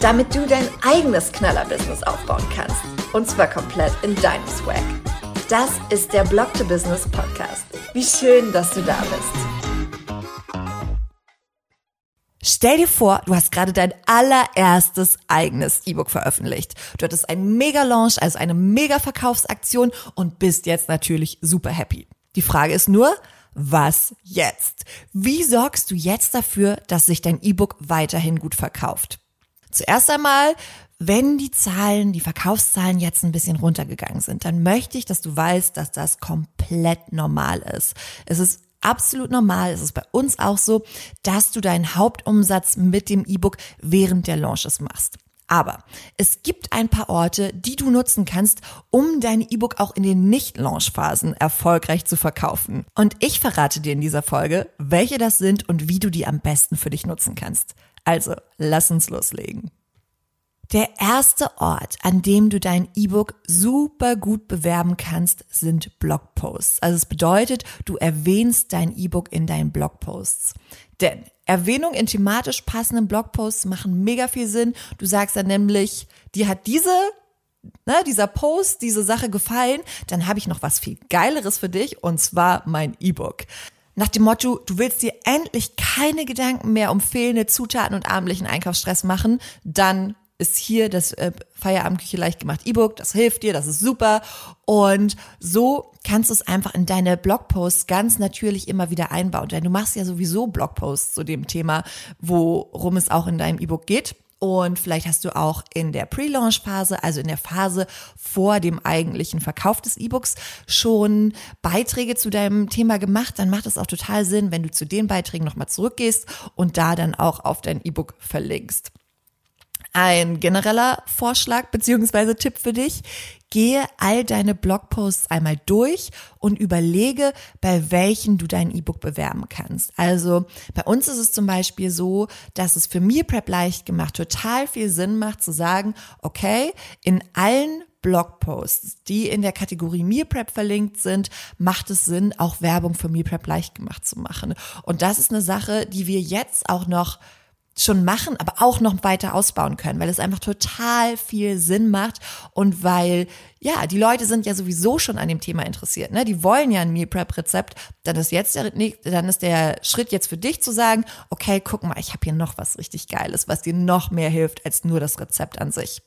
damit du dein eigenes Knaller-Business aufbauen kannst. Und zwar komplett in deinem Swag. Das ist der Blog to Business Podcast. Wie schön, dass du da bist. Stell dir vor, du hast gerade dein allererstes eigenes E-Book veröffentlicht. Du hattest einen Mega-Launch, also eine Mega-Verkaufsaktion und bist jetzt natürlich super happy. Die Frage ist nur, was jetzt? Wie sorgst du jetzt dafür, dass sich dein E-Book weiterhin gut verkauft? Zuerst einmal, wenn die Zahlen, die Verkaufszahlen jetzt ein bisschen runtergegangen sind, dann möchte ich, dass du weißt, dass das komplett normal ist. Es ist absolut normal, es ist bei uns auch so, dass du deinen Hauptumsatz mit dem E-Book während der Launches machst. Aber es gibt ein paar Orte, die du nutzen kannst, um dein E-Book auch in den Nicht-Launch-Phasen erfolgreich zu verkaufen. Und ich verrate dir in dieser Folge, welche das sind und wie du die am besten für dich nutzen kannst. Also, lass uns loslegen. Der erste Ort, an dem du dein E-Book super gut bewerben kannst, sind Blogposts. Also es bedeutet, du erwähnst dein E-Book in deinen Blogposts. Denn Erwähnung in thematisch passenden Blogposts machen mega viel Sinn. Du sagst dann nämlich, dir hat diese Ne, dieser Post, diese Sache gefallen, dann habe ich noch was viel Geileres für dich und zwar mein E-Book. Nach dem Motto, du willst dir endlich keine Gedanken mehr um fehlende Zutaten und abendlichen Einkaufsstress machen, dann ist hier das äh, Feierabendküche leicht gemacht E-Book, das hilft dir, das ist super. Und so kannst du es einfach in deine Blogposts ganz natürlich immer wieder einbauen. Denn du machst ja sowieso Blogposts zu dem Thema, worum es auch in deinem E-Book geht. Und vielleicht hast du auch in der Pre-Launch-Phase, also in der Phase vor dem eigentlichen Verkauf des E-Books, schon Beiträge zu deinem Thema gemacht. Dann macht es auch total Sinn, wenn du zu den Beiträgen nochmal zurückgehst und da dann auch auf dein E-Book verlinkst. Ein genereller Vorschlag beziehungsweise Tipp für dich. Gehe all deine Blogposts einmal durch und überlege, bei welchen du dein E-Book bewerben kannst. Also bei uns ist es zum Beispiel so, dass es für Meal Prep leicht gemacht total viel Sinn macht zu sagen, okay, in allen Blogposts, die in der Kategorie Meal Prep verlinkt sind, macht es Sinn, auch Werbung für Meal Prep leicht gemacht zu machen. Und das ist eine Sache, die wir jetzt auch noch schon machen, aber auch noch weiter ausbauen können, weil es einfach total viel Sinn macht und weil ja, die Leute sind ja sowieso schon an dem Thema interessiert, ne? Die wollen ja ein Meal Prep Rezept, dann ist jetzt der dann ist der Schritt jetzt für dich zu sagen, okay, guck mal, ich habe hier noch was richtig geiles, was dir noch mehr hilft als nur das Rezept an sich.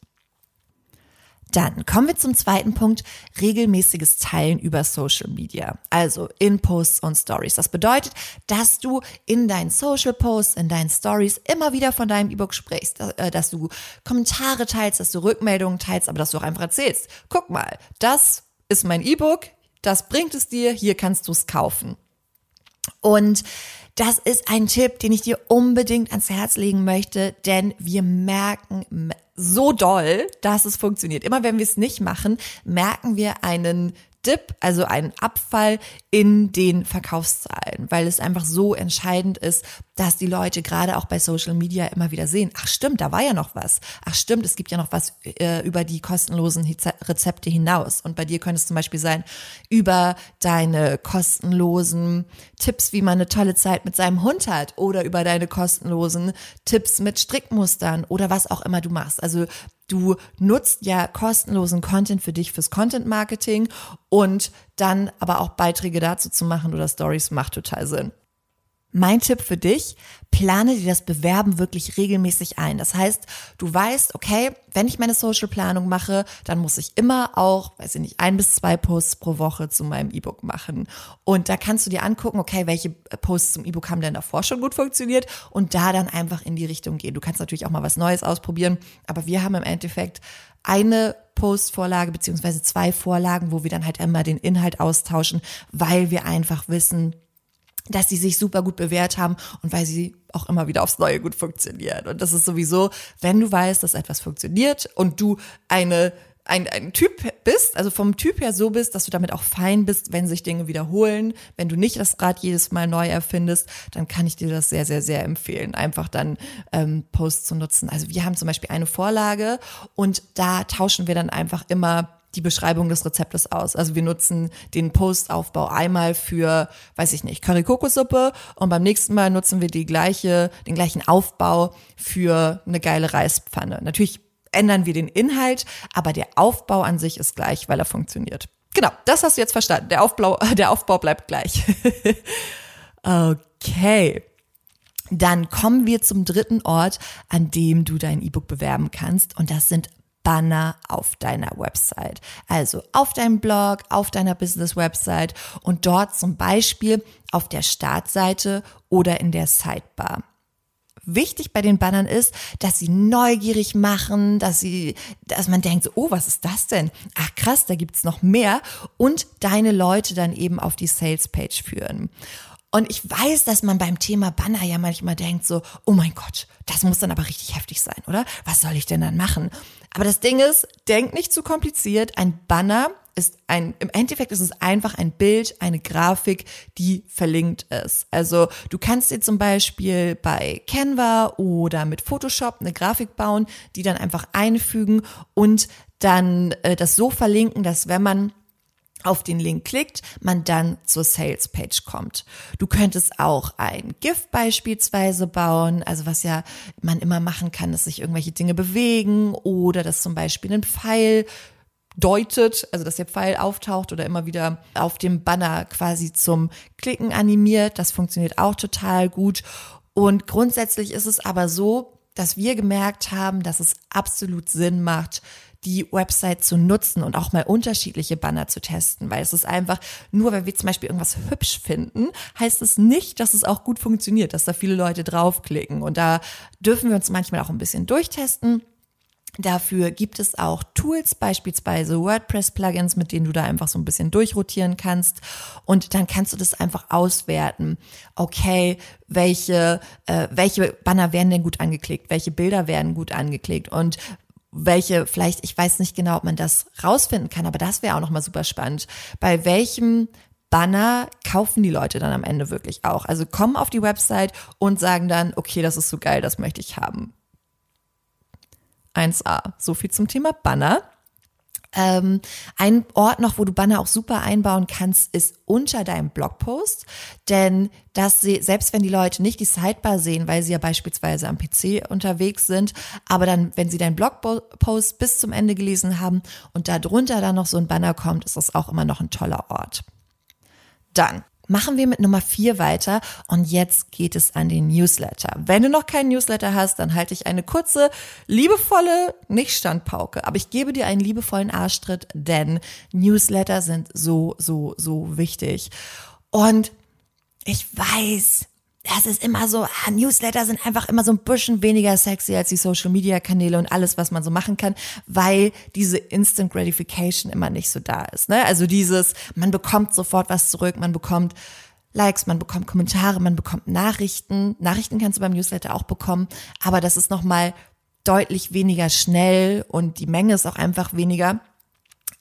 Dann kommen wir zum zweiten Punkt, regelmäßiges Teilen über Social Media, also in Posts und Stories. Das bedeutet, dass du in deinen Social Posts, in deinen Stories immer wieder von deinem E-Book sprichst, äh, dass du Kommentare teilst, dass du Rückmeldungen teilst, aber dass du auch einfach erzählst. Guck mal, das ist mein E-Book, das bringt es dir, hier kannst du es kaufen. Und das ist ein Tipp, den ich dir unbedingt ans Herz legen möchte, denn wir merken so doll, dass es funktioniert. Immer wenn wir es nicht machen, merken wir einen Dip, also einen Abfall in den Verkaufszahlen, weil es einfach so entscheidend ist, dass die Leute gerade auch bei Social Media immer wieder sehen, ach stimmt, da war ja noch was. Ach stimmt, es gibt ja noch was äh, über die kostenlosen Rezepte hinaus. Und bei dir könnte es zum Beispiel sein, über deine kostenlosen Tipps, wie man eine tolle Zeit mit seinem Hund hat oder über deine kostenlosen Tipps mit Strickmustern oder was auch immer du machst. Also Du nutzt ja kostenlosen Content für dich fürs Content Marketing und dann aber auch Beiträge dazu zu machen oder Stories macht total Sinn. Mein Tipp für dich, plane dir das Bewerben wirklich regelmäßig ein. Das heißt, du weißt, okay, wenn ich meine Social Planung mache, dann muss ich immer auch, weiß ich nicht, ein bis zwei Posts pro Woche zu meinem E-Book machen. Und da kannst du dir angucken, okay, welche Posts zum E-Book haben denn davor schon gut funktioniert und da dann einfach in die Richtung gehen. Du kannst natürlich auch mal was Neues ausprobieren, aber wir haben im Endeffekt eine Postvorlage beziehungsweise zwei Vorlagen, wo wir dann halt immer den Inhalt austauschen, weil wir einfach wissen, dass sie sich super gut bewährt haben und weil sie auch immer wieder aufs Neue gut funktionieren. Und das ist sowieso, wenn du weißt, dass etwas funktioniert und du eine ein, ein Typ bist, also vom Typ her so bist, dass du damit auch fein bist, wenn sich Dinge wiederholen, wenn du nicht das Rad jedes Mal neu erfindest, dann kann ich dir das sehr, sehr, sehr empfehlen, einfach dann ähm, Posts zu nutzen. Also wir haben zum Beispiel eine Vorlage und da tauschen wir dann einfach immer die Beschreibung des Rezeptes aus. Also wir nutzen den Postaufbau einmal für, weiß ich nicht, Curry-Kokossuppe und beim nächsten Mal nutzen wir die gleiche, den gleichen Aufbau für eine geile Reispfanne. Natürlich ändern wir den Inhalt, aber der Aufbau an sich ist gleich, weil er funktioniert. Genau, das hast du jetzt verstanden. Der Aufbau, der Aufbau bleibt gleich. okay. Dann kommen wir zum dritten Ort, an dem du dein E-Book bewerben kannst. Und das sind Banner auf deiner Website. Also auf deinem Blog, auf deiner Business-Website und dort zum Beispiel auf der Startseite oder in der Sidebar. Wichtig bei den Bannern ist, dass sie neugierig machen, dass sie, dass man denkt, so, oh, was ist das denn? Ach krass, da gibt's noch mehr und deine Leute dann eben auf die Sales-Page führen. Und ich weiß, dass man beim Thema Banner ja manchmal denkt so, oh mein Gott, das muss dann aber richtig heftig sein, oder? Was soll ich denn dann machen? Aber das Ding ist, denk nicht zu kompliziert. Ein Banner ist ein, im Endeffekt ist es einfach ein Bild, eine Grafik, die verlinkt ist. Also du kannst dir zum Beispiel bei Canva oder mit Photoshop eine Grafik bauen, die dann einfach einfügen und dann äh, das so verlinken, dass wenn man auf den Link klickt, man dann zur Sales Page kommt. Du könntest auch ein GIF beispielsweise bauen, also was ja man immer machen kann, dass sich irgendwelche Dinge bewegen oder dass zum Beispiel ein Pfeil deutet, also dass der Pfeil auftaucht oder immer wieder auf dem Banner quasi zum Klicken animiert. Das funktioniert auch total gut. Und grundsätzlich ist es aber so, dass wir gemerkt haben, dass es absolut Sinn macht, die Website zu nutzen und auch mal unterschiedliche Banner zu testen, weil es ist einfach, nur wenn wir zum Beispiel irgendwas hübsch finden, heißt es nicht, dass es auch gut funktioniert, dass da viele Leute draufklicken. Und da dürfen wir uns manchmal auch ein bisschen durchtesten. Dafür gibt es auch Tools, beispielsweise WordPress-Plugins, mit denen du da einfach so ein bisschen durchrotieren kannst. Und dann kannst du das einfach auswerten. Okay, welche, äh, welche Banner werden denn gut angeklickt? Welche Bilder werden gut angeklickt? Und welche, vielleicht, ich weiß nicht genau, ob man das rausfinden kann, aber das wäre auch nochmal super spannend. Bei welchem Banner kaufen die Leute dann am Ende wirklich auch? Also kommen auf die Website und sagen dann, okay, das ist so geil, das möchte ich haben. 1a. So viel zum Thema Banner. Ähm, ein Ort noch, wo du Banner auch super einbauen kannst, ist unter deinem Blogpost. Denn das, selbst wenn die Leute nicht die Sidebar sehen, weil sie ja beispielsweise am PC unterwegs sind, aber dann, wenn sie deinen Blogpost bis zum Ende gelesen haben und da drunter dann noch so ein Banner kommt, ist das auch immer noch ein toller Ort. Dann Machen wir mit Nummer vier weiter und jetzt geht es an den Newsletter. Wenn du noch keinen Newsletter hast, dann halte ich eine kurze, liebevolle, nicht Standpauke, aber ich gebe dir einen liebevollen Arschtritt, denn Newsletter sind so, so, so wichtig. Und ich weiß, das ist immer so, Newsletter sind einfach immer so ein bisschen weniger sexy als die Social Media Kanäle und alles, was man so machen kann, weil diese Instant Gratification immer nicht so da ist. Ne? Also dieses, man bekommt sofort was zurück, man bekommt Likes, man bekommt Kommentare, man bekommt Nachrichten. Nachrichten kannst du beim Newsletter auch bekommen, aber das ist nochmal deutlich weniger schnell und die Menge ist auch einfach weniger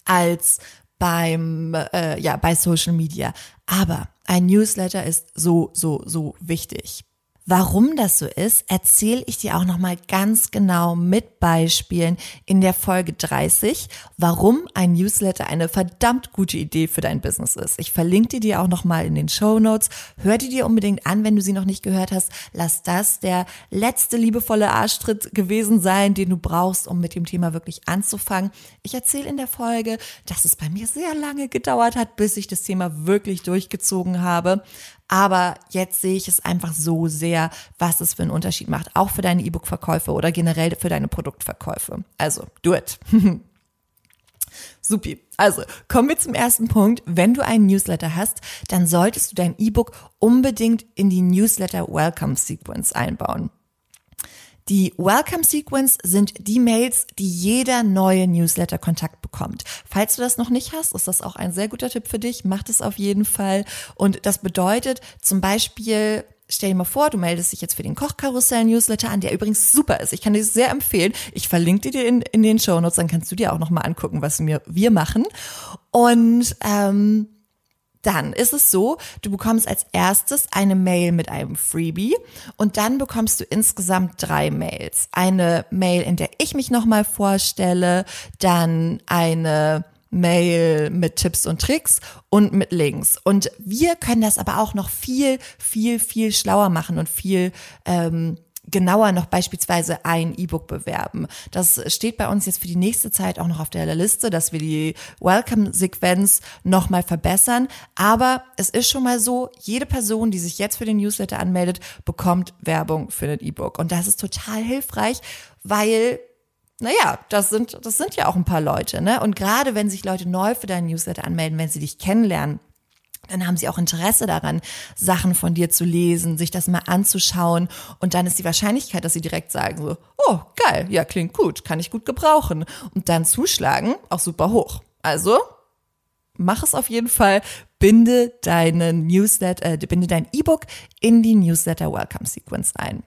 als beim äh, ja bei Social Media. Aber ein Newsletter ist so so so wichtig. Warum das so ist, erzähle ich dir auch nochmal ganz genau mit Beispielen in der Folge 30, warum ein Newsletter eine verdammt gute Idee für dein Business ist. Ich verlinke dir die auch nochmal in den Show Notes. Hör die dir unbedingt an, wenn du sie noch nicht gehört hast. Lass das der letzte liebevolle Arschtritt gewesen sein, den du brauchst, um mit dem Thema wirklich anzufangen. Ich erzähle in der Folge, dass es bei mir sehr lange gedauert hat, bis ich das Thema wirklich durchgezogen habe. Aber jetzt sehe ich es einfach so sehr, was es für einen Unterschied macht, auch für deine E-Book-Verkäufe oder generell für deine Produktverkäufe. Also, do it. Supi. Also, kommen wir zum ersten Punkt. Wenn du einen Newsletter hast, dann solltest du dein E-Book unbedingt in die Newsletter Welcome Sequence einbauen. Die Welcome Sequence sind die Mails, die jeder neue Newsletter-Kontakt bekommt. Falls du das noch nicht hast, ist das auch ein sehr guter Tipp für dich. Mach das auf jeden Fall. Und das bedeutet zum Beispiel, Stell dir mal vor, du meldest dich jetzt für den Kochkarussell-Newsletter an, der übrigens super ist. Ich kann dir sehr empfehlen. Ich verlinke dir in, in den Show Notes, dann kannst du dir auch nochmal angucken, was wir, wir machen. Und ähm, dann ist es so, du bekommst als erstes eine Mail mit einem Freebie und dann bekommst du insgesamt drei Mails. Eine Mail, in der ich mich nochmal vorstelle, dann eine Mail mit Tipps und Tricks und mit Links. Und wir können das aber auch noch viel, viel, viel schlauer machen und viel ähm, genauer noch beispielsweise ein E-Book bewerben. Das steht bei uns jetzt für die nächste Zeit auch noch auf der Liste, dass wir die Welcome-Sequenz nochmal verbessern. Aber es ist schon mal so, jede Person, die sich jetzt für den Newsletter anmeldet, bekommt Werbung für ein E-Book. Und das ist total hilfreich, weil naja, das sind, das sind ja auch ein paar Leute, ne? Und gerade wenn sich Leute neu für deinen Newsletter anmelden, wenn sie dich kennenlernen, dann haben sie auch Interesse daran, Sachen von dir zu lesen, sich das mal anzuschauen. Und dann ist die Wahrscheinlichkeit, dass sie direkt sagen so, oh, geil, ja, klingt gut, kann ich gut gebrauchen. Und dann zuschlagen, auch super hoch. Also, mach es auf jeden Fall, binde deinen Newsletter, äh, binde dein E-Book in die Newsletter Welcome Sequence ein.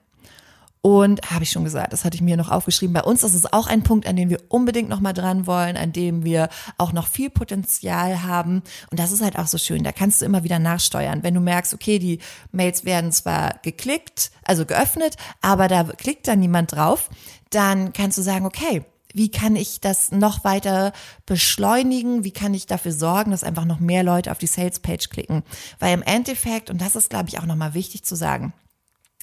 Und habe ich schon gesagt, das hatte ich mir noch aufgeschrieben. Bei uns ist es auch ein Punkt, an dem wir unbedingt noch mal dran wollen, an dem wir auch noch viel Potenzial haben. Und das ist halt auch so schön. Da kannst du immer wieder nachsteuern. Wenn du merkst, okay, die Mails werden zwar geklickt, also geöffnet, aber da klickt dann niemand drauf, dann kannst du sagen, okay, wie kann ich das noch weiter beschleunigen? Wie kann ich dafür sorgen, dass einfach noch mehr Leute auf die Sales Page klicken? Weil im Endeffekt, und das ist, glaube ich, auch nochmal wichtig zu sagen,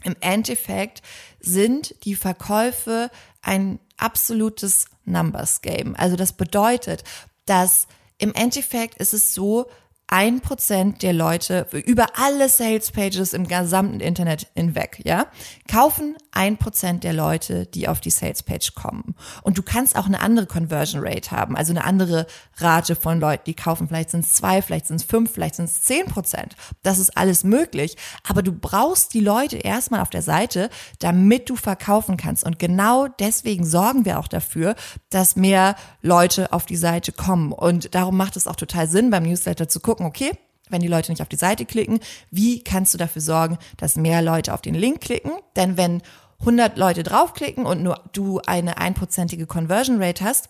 im Endeffekt sind die Verkäufe ein absolutes Numbers Game. Also das bedeutet, dass im Endeffekt ist es so, ein Prozent der Leute über alle Sales Pages im gesamten Internet hinweg, ja, kaufen ein Prozent der Leute, die auf die Sales Page kommen. Und du kannst auch eine andere Conversion Rate haben, also eine andere Rate von Leuten, die kaufen. Vielleicht sind es zwei, vielleicht sind es fünf, vielleicht sind es zehn Prozent. Das ist alles möglich. Aber du brauchst die Leute erstmal auf der Seite, damit du verkaufen kannst. Und genau deswegen sorgen wir auch dafür, dass mehr Leute auf die Seite kommen. Und darum macht es auch total Sinn, beim Newsletter zu gucken, gucken, okay, wenn die Leute nicht auf die Seite klicken, wie kannst du dafür sorgen, dass mehr Leute auf den Link klicken? Denn wenn 100 Leute draufklicken und nur du eine einprozentige Conversion Rate hast,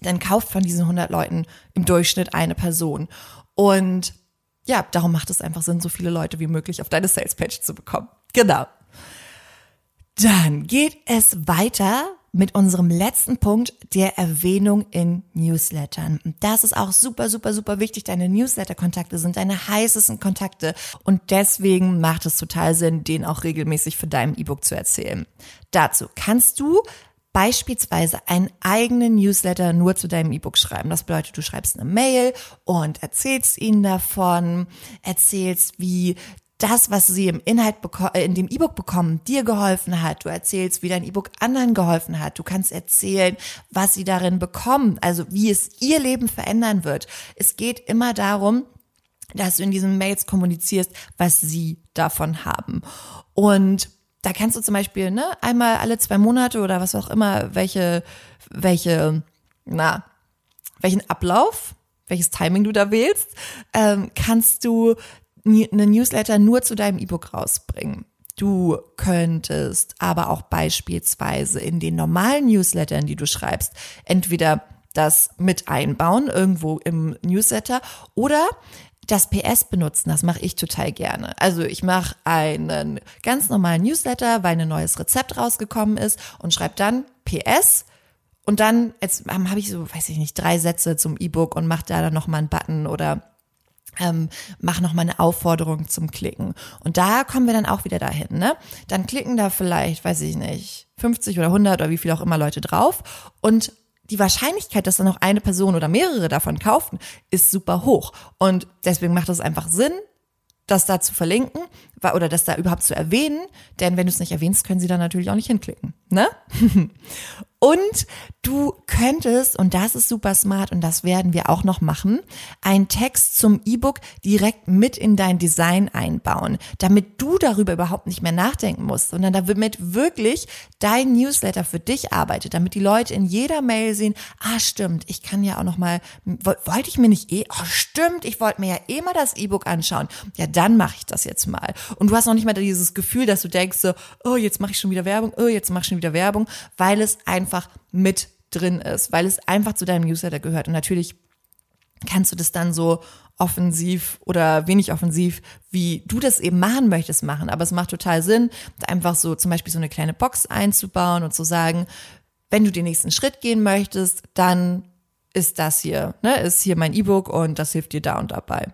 dann kauft von diesen 100 Leuten im Durchschnitt eine Person. Und ja, darum macht es einfach Sinn, so viele Leute wie möglich auf deine Sales Page zu bekommen. Genau. Dann geht es weiter mit unserem letzten Punkt der Erwähnung in Newslettern. Das ist auch super, super, super wichtig. Deine Newsletter-Kontakte sind deine heißesten Kontakte und deswegen macht es total Sinn, den auch regelmäßig für dein E-Book zu erzählen. Dazu kannst du beispielsweise einen eigenen Newsletter nur zu deinem E-Book schreiben. Das bedeutet, du schreibst eine Mail und erzählst ihnen davon, erzählst, wie das, was sie im Inhalt äh, in dem E-Book bekommen, dir geholfen hat. Du erzählst, wie dein E-Book anderen geholfen hat. Du kannst erzählen, was sie darin bekommen, also wie es ihr Leben verändern wird. Es geht immer darum, dass du in diesen Mails kommunizierst, was sie davon haben. Und da kannst du zum Beispiel ne, einmal alle zwei Monate oder was auch immer, welche, welche, na, welchen Ablauf, welches Timing du da wählst, ähm, kannst du eine Newsletter nur zu deinem E-Book rausbringen. Du könntest aber auch beispielsweise in den normalen Newslettern, die du schreibst, entweder das mit einbauen irgendwo im Newsletter oder das PS benutzen, das mache ich total gerne. Also ich mache einen ganz normalen Newsletter, weil ein neues Rezept rausgekommen ist und schreibe dann PS und dann jetzt habe ich so, weiß ich nicht, drei Sätze zum E-Book und mache da dann nochmal einen Button oder ähm, mach noch mal eine Aufforderung zum Klicken. Und da kommen wir dann auch wieder dahin, ne? Dann klicken da vielleicht, weiß ich nicht, 50 oder 100 oder wie viel auch immer Leute drauf und die Wahrscheinlichkeit, dass dann noch eine Person oder mehrere davon kaufen, ist super hoch. Und deswegen macht es einfach Sinn, das da zu verlinken oder das da überhaupt zu erwähnen, denn wenn du es nicht erwähnst, können sie da natürlich auch nicht hinklicken, ne? Und du könntest, und das ist super smart und das werden wir auch noch machen, einen Text zum E-Book direkt mit in dein Design einbauen, damit du darüber überhaupt nicht mehr nachdenken musst, sondern damit wirklich dein Newsletter für dich arbeitet, damit die Leute in jeder Mail sehen, ah stimmt, ich kann ja auch noch mal, wollte ich mir nicht eh, oh stimmt, ich wollte mir ja eh mal das E-Book anschauen. Ja, dann mache ich das jetzt mal. Und du hast noch nicht mal dieses Gefühl, dass du denkst so, oh, jetzt mache ich schon wieder Werbung, oh, jetzt mache ich schon wieder Werbung, weil es einfach mit drin ist, weil es einfach zu deinem Newsletter gehört. Und natürlich kannst du das dann so offensiv oder wenig offensiv, wie du das eben machen möchtest, machen. Aber es macht total Sinn, einfach so zum Beispiel so eine kleine Box einzubauen und zu sagen, wenn du den nächsten Schritt gehen möchtest, dann ist das hier, ne, ist hier mein E-Book und das hilft dir da und dabei.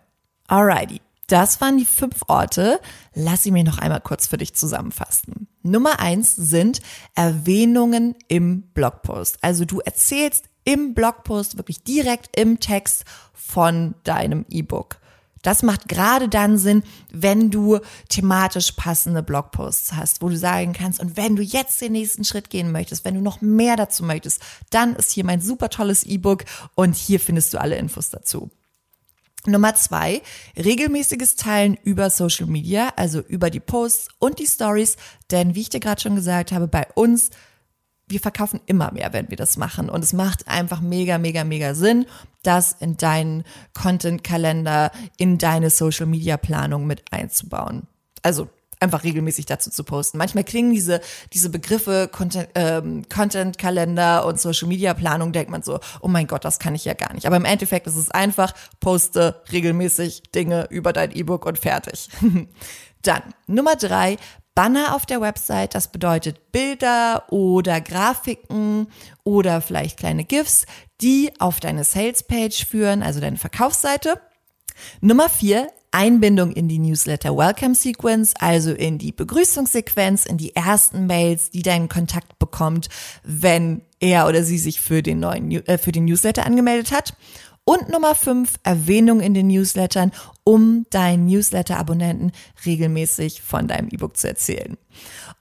Alrighty. Das waren die fünf Orte. Lass sie mir noch einmal kurz für dich zusammenfassen. Nummer eins sind Erwähnungen im Blogpost. Also du erzählst im Blogpost wirklich direkt im Text von deinem E-Book. Das macht gerade dann Sinn, wenn du thematisch passende Blogposts hast, wo du sagen kannst, und wenn du jetzt den nächsten Schritt gehen möchtest, wenn du noch mehr dazu möchtest, dann ist hier mein super tolles E-Book und hier findest du alle Infos dazu. Nummer zwei, regelmäßiges Teilen über Social Media, also über die Posts und die Stories. Denn wie ich dir gerade schon gesagt habe, bei uns, wir verkaufen immer mehr, wenn wir das machen. Und es macht einfach mega, mega, mega Sinn, das in deinen Content-Kalender, in deine Social Media Planung mit einzubauen. Also einfach regelmäßig dazu zu posten. Manchmal klingen diese, diese Begriffe Content, ähm, Content Kalender und Social Media Planung, denkt man so, oh mein Gott, das kann ich ja gar nicht. Aber im Endeffekt ist es einfach, poste regelmäßig Dinge über dein E-Book und fertig. Dann Nummer drei, Banner auf der Website, das bedeutet Bilder oder Grafiken oder vielleicht kleine GIFs, die auf deine Sales Page führen, also deine Verkaufsseite. Nummer vier, Einbindung in die Newsletter Welcome Sequence, also in die Begrüßungssequenz, in die ersten Mails, die deinen Kontakt bekommt, wenn er oder sie sich für den neuen äh, für den Newsletter angemeldet hat. Und Nummer fünf, Erwähnung in den Newslettern, um deinen Newsletter-Abonnenten regelmäßig von deinem E-Book zu erzählen.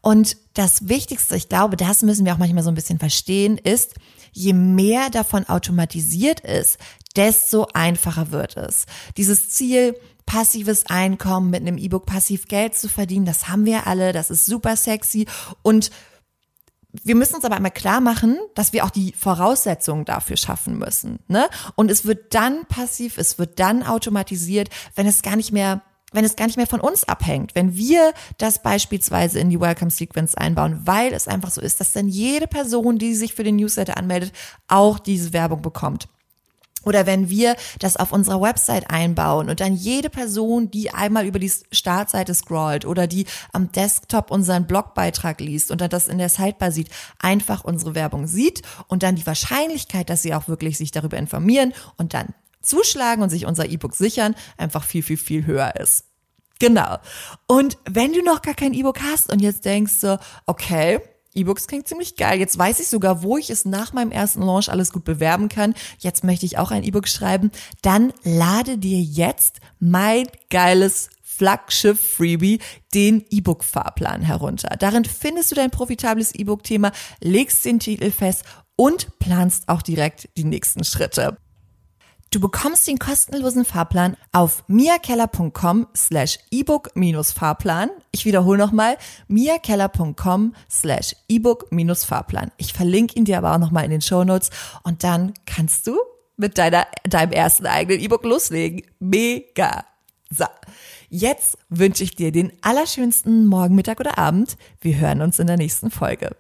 Und das Wichtigste, ich glaube, das müssen wir auch manchmal so ein bisschen verstehen, ist, je mehr davon automatisiert ist, desto einfacher wird es. Dieses Ziel, passives Einkommen mit einem E-Book passiv Geld zu verdienen. Das haben wir alle, das ist super sexy und wir müssen uns aber einmal klar machen, dass wir auch die Voraussetzungen dafür schaffen müssen. Ne? Und es wird dann passiv, es wird dann automatisiert, wenn es gar nicht mehr wenn es gar nicht mehr von uns abhängt, wenn wir das beispielsweise in die Welcome Sequence einbauen, weil es einfach so ist, dass dann jede Person, die sich für den Newsletter anmeldet, auch diese Werbung bekommt. Oder wenn wir das auf unserer Website einbauen und dann jede Person, die einmal über die Startseite scrollt oder die am Desktop unseren Blogbeitrag liest und dann das in der Sidebar sieht, einfach unsere Werbung sieht und dann die Wahrscheinlichkeit, dass sie auch wirklich sich darüber informieren und dann zuschlagen und sich unser E-Book sichern, einfach viel, viel, viel höher ist. Genau. Und wenn du noch gar kein E-Book hast und jetzt denkst so, okay, E-Books klingt ziemlich geil. Jetzt weiß ich sogar, wo ich es nach meinem ersten Launch alles gut bewerben kann. Jetzt möchte ich auch ein E-Book schreiben. Dann lade dir jetzt mein geiles Flaggschiff Freebie, den E-Book-Fahrplan herunter. Darin findest du dein profitables E-Book-Thema, legst den Titel fest und planst auch direkt die nächsten Schritte. Du bekommst den kostenlosen Fahrplan auf miakeller.com slash ebook-fahrplan. Ich wiederhole nochmal, miakeller.com slash ebook-fahrplan. Ich verlinke ihn dir aber auch nochmal in den Show Notes und dann kannst du mit deiner, deinem ersten eigenen E-Book loslegen. Mega. So. Jetzt wünsche ich dir den allerschönsten Morgen, Mittag oder Abend. Wir hören uns in der nächsten Folge.